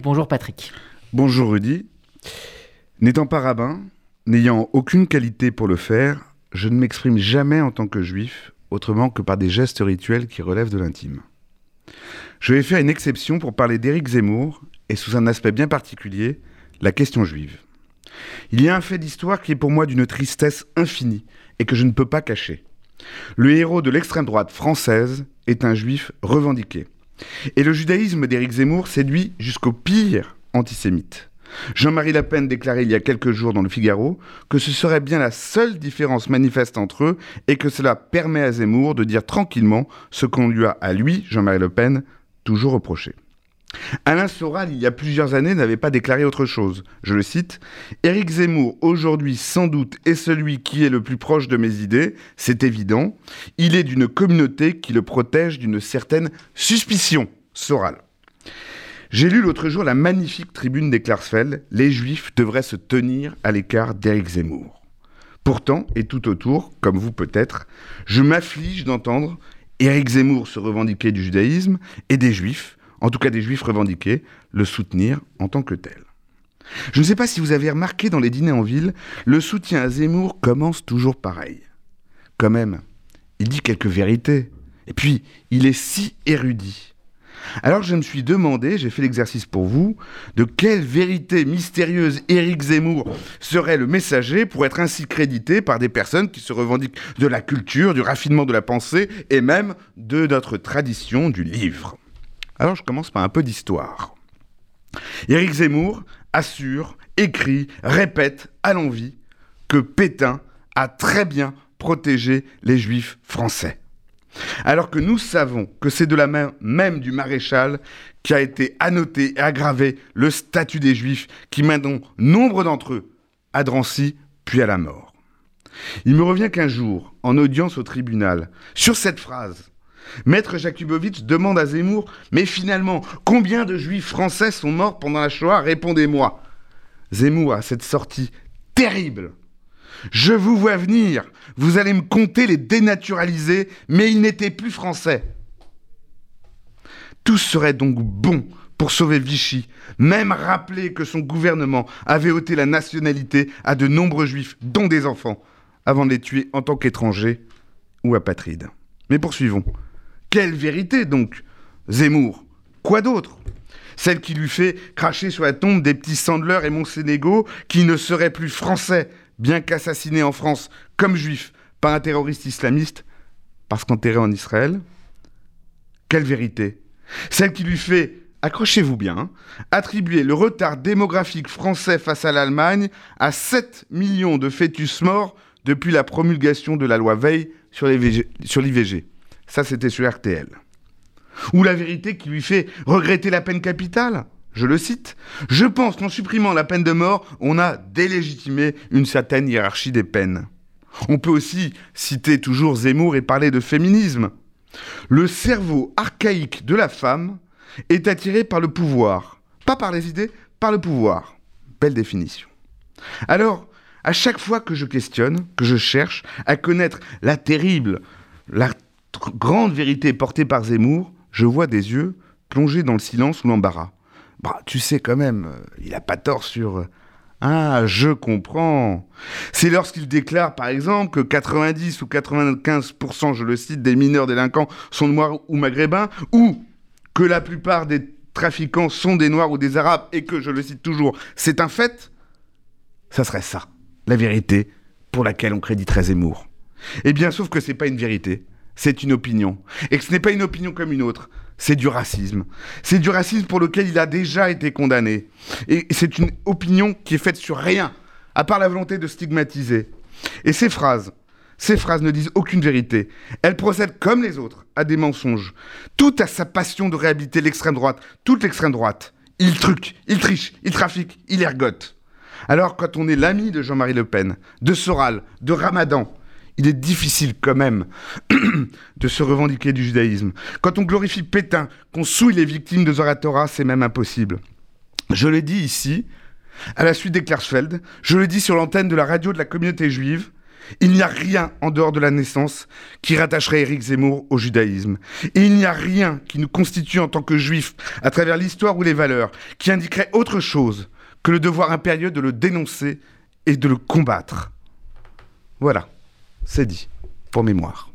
Bonjour Patrick. Bonjour Rudy. N'étant pas rabbin, n'ayant aucune qualité pour le faire, je ne m'exprime jamais en tant que juif autrement que par des gestes rituels qui relèvent de l'intime. Je vais faire une exception pour parler d'Éric Zemmour et sous un aspect bien particulier, la question juive. Il y a un fait d'histoire qui est pour moi d'une tristesse infinie et que je ne peux pas cacher. Le héros de l'extrême droite française est un juif revendiqué. Et le judaïsme d'Éric Zemmour séduit jusqu'au pire antisémite. Jean-Marie Le Pen déclarait il y a quelques jours dans le Figaro que ce serait bien la seule différence manifeste entre eux et que cela permet à Zemmour de dire tranquillement ce qu'on lui a, à lui, Jean-Marie Le Pen, toujours reproché. Alain Soral, il y a plusieurs années, n'avait pas déclaré autre chose. Je le cite Éric Zemmour, aujourd'hui sans doute, est celui qui est le plus proche de mes idées, c'est évident. Il est d'une communauté qui le protège d'une certaine suspicion. Soral. J'ai lu l'autre jour la magnifique tribune des Klarsfeld Les Juifs devraient se tenir à l'écart d'Éric Zemmour. Pourtant, et tout autour, comme vous peut-être, je m'afflige d'entendre Éric Zemmour se revendiquer du judaïsme et des Juifs en tout cas des juifs revendiqués, le soutenir en tant que tel. Je ne sais pas si vous avez remarqué dans les dîners en ville, le soutien à Zemmour commence toujours pareil. Quand même, il dit quelques vérités. Et puis, il est si érudit. Alors je me suis demandé, j'ai fait l'exercice pour vous, de quelle vérité mystérieuse Éric Zemmour serait le messager pour être ainsi crédité par des personnes qui se revendiquent de la culture, du raffinement de la pensée et même de notre tradition du livre. Alors je commence par un peu d'histoire. Éric Zemmour assure, écrit, répète à l'envie que Pétain a très bien protégé les juifs français. Alors que nous savons que c'est de la main même du maréchal qui a été annoté et aggravé le statut des juifs qui mèneront nombre d'entre eux à Drancy puis à la mort. Il me revient qu'un jour, en audience au tribunal, sur cette phrase, Maître Jakubowicz demande à Zemmour Mais finalement, combien de juifs français sont morts pendant la Shoah? Répondez-moi. Zemmour a cette sortie terrible. Je vous vois venir, vous allez me compter les dénaturaliser, mais ils n'étaient plus français. Tout serait donc bon pour sauver Vichy, même rappeler que son gouvernement avait ôté la nationalité à de nombreux juifs, dont des enfants, avant de les tuer en tant qu'étrangers ou apatrides. Mais poursuivons. Quelle vérité donc? Zemmour. Quoi d'autre? Celle qui lui fait cracher sur la tombe des petits Sandler et Monsénégo qui ne seraient plus français, bien qu'assassinés en France comme juifs par un terroriste islamiste parce qu'enterrés en Israël? Quelle vérité Celle qui lui fait, accrochez-vous bien, attribuer le retard démographique français face à l'Allemagne à 7 millions de fœtus morts depuis la promulgation de la loi Veil sur l'IVG. Ça, c'était sur RTL. Ou la vérité qui lui fait regretter la peine capitale je le cite, Je pense qu'en supprimant la peine de mort, on a délégitimé une certaine hiérarchie des peines. On peut aussi citer toujours Zemmour et parler de féminisme. Le cerveau archaïque de la femme est attiré par le pouvoir. Pas par les idées, par le pouvoir. Belle définition. Alors, à chaque fois que je questionne, que je cherche à connaître la terrible, grande vérité portée par Zemmour, je vois des yeux plongés dans le silence ou l'embarras. Bah, tu sais quand même, euh, il a pas tort sur... Euh, ah, je comprends. C'est lorsqu'il déclare, par exemple, que 90 ou 95%, je le cite, des mineurs délinquants sont noirs ou maghrébins, ou que la plupart des trafiquants sont des noirs ou des arabes, et que, je le cite toujours, c'est un fait, ça serait ça, la vérité pour laquelle on créditerait Zemmour. Eh bien, sauf que c'est pas une vérité c'est une opinion. Et que ce n'est pas une opinion comme une autre, c'est du racisme. C'est du racisme pour lequel il a déjà été condamné. Et c'est une opinion qui est faite sur rien, à part la volonté de stigmatiser. Et ces phrases, ces phrases ne disent aucune vérité. Elles procèdent comme les autres à des mensonges. Tout à sa passion de réhabiliter l'extrême droite, toute l'extrême droite. Il truque, il triche, il trafique, il ergote. Alors quand on est l'ami de Jean-Marie Le Pen, de Soral, de Ramadan, il est difficile quand même de se revendiquer du judaïsme. Quand on glorifie Pétain, qu'on souille les victimes de Zoratora, c'est même impossible. Je l'ai dit ici, à la suite des Klarsfeld, je le dis sur l'antenne de la radio de la communauté juive, Il n'y a rien en dehors de la naissance qui rattacherait Éric Zemmour au judaïsme. Et il n'y a rien qui nous constitue en tant que juifs, à travers l'histoire ou les valeurs, qui indiquerait autre chose que le devoir impérieux de le dénoncer et de le combattre. Voilà, c'est dit, pour mémoire.